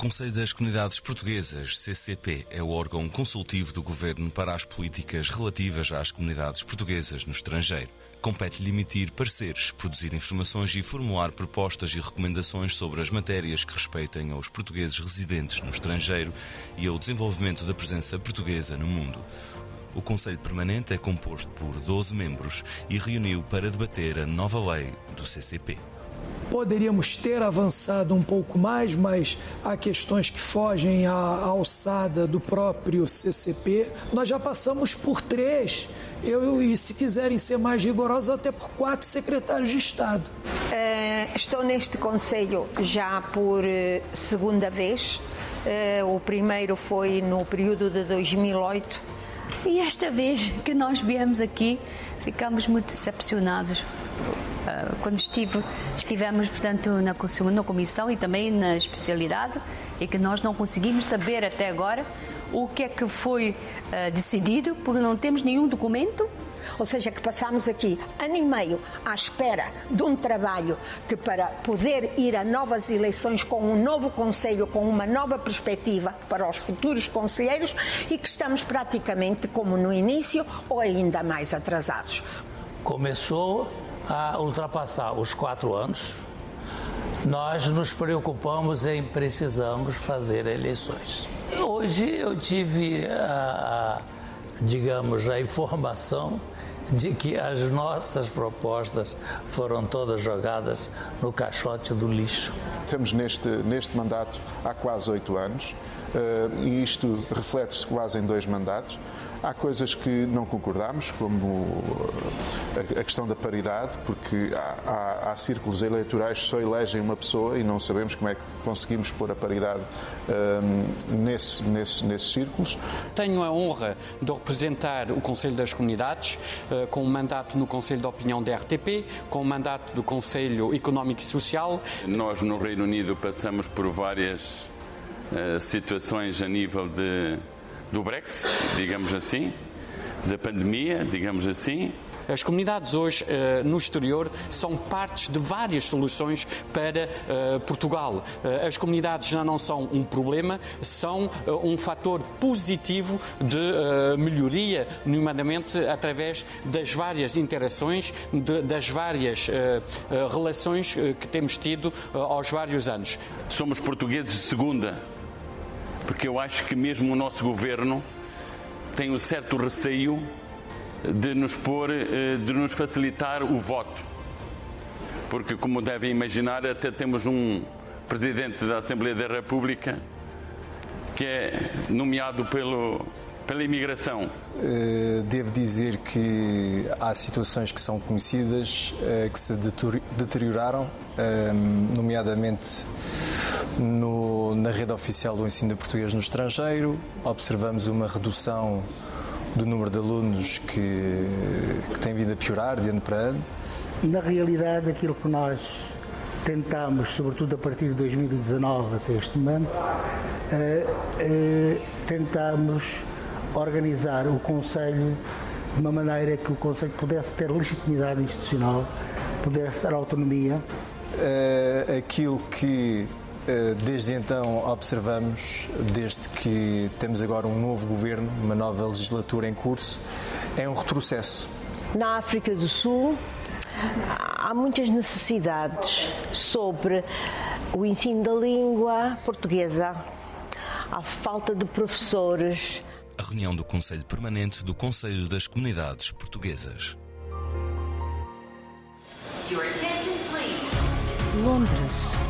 O Conselho das Comunidades Portuguesas, CCP, é o órgão consultivo do Governo para as políticas relativas às comunidades portuguesas no estrangeiro. Compete-lhe emitir pareceres, produzir informações e formular propostas e recomendações sobre as matérias que respeitem aos portugueses residentes no estrangeiro e ao desenvolvimento da presença portuguesa no mundo. O Conselho Permanente é composto por 12 membros e reuniu para debater a nova lei do CCP. Poderíamos ter avançado um pouco mais, mas há questões que fogem à alçada do próprio CCP. Nós já passamos por três, eu, e se quiserem ser mais rigorosos, até por quatro secretários de Estado. Uh, estou neste Conselho já por uh, segunda vez. Uh, o primeiro foi no período de 2008. E esta vez que nós viemos aqui, ficamos muito decepcionados quando estive, estivemos, portanto, na segunda comissão e também na especialidade, e que nós não conseguimos saber até agora o que é que foi uh, decidido, porque não temos nenhum documento ou seja, que passamos aqui ano e meio à espera de um trabalho que, para poder ir a novas eleições com um novo Conselho, com uma nova perspectiva para os futuros conselheiros e que estamos praticamente como no início ou ainda mais atrasados. Começou a ultrapassar os quatro anos, nós nos preocupamos em precisamos fazer eleições. Hoje eu tive a, digamos, a informação de que as nossas propostas foram todas jogadas no caixote do lixo. Temos neste, neste mandato há quase oito anos uh, e isto reflete-se quase em dois mandatos. Há coisas que não concordamos, como a, questão da paridade, porque há, há, há, círculos eleitorais que só elegem uma pessoa e não sabemos como é que conseguimos pôr a paridade um, nesse, nesse, nesses círculos. Tenho a honra de representar o Conselho das Comunidades, com um mandato no Conselho de Opinião da RTP, com um mandato do Conselho Económico e Social. Nós, no Reino Unido, passamos por várias uh, situações a nível de do Brexit, digamos assim, da pandemia, digamos assim. As comunidades hoje uh, no exterior são partes de várias soluções para uh, Portugal. Uh, as comunidades já não são um problema, são um fator positivo de melhoria, nomeadamente através das várias interações, das várias relações que temos tido aos vários anos. Somos portugueses de segunda porque eu acho que mesmo o nosso governo tem um certo receio de nos pôr, eh, de nos facilitar o voto. Porque, como devem imaginar, até temos um presidente da Assembleia da República que é nomeado pelo, pela imigração. Eh, devo dizer que há situações que são conhecidas, eh, que se deterioraram, nomeadamente no, na rede oficial do ensino de português no estrangeiro, observamos uma redução do número de alunos que, que tem vindo a piorar de ano para ano. Na realidade, aquilo que nós tentamos, sobretudo a partir de 2019 até este momento, uh, uh, tentamos organizar o Conselho de uma maneira que o Conselho pudesse ter legitimidade institucional, pudesse ter autonomia. Uh, aquilo que desde então observamos, desde que temos agora um novo governo, uma nova legislatura em curso, é um retrocesso. Na África do Sul há muitas necessidades sobre o ensino da língua portuguesa, a falta de professores. A reunião do Conselho Permanente do Conselho das Comunidades Portuguesas. Londres.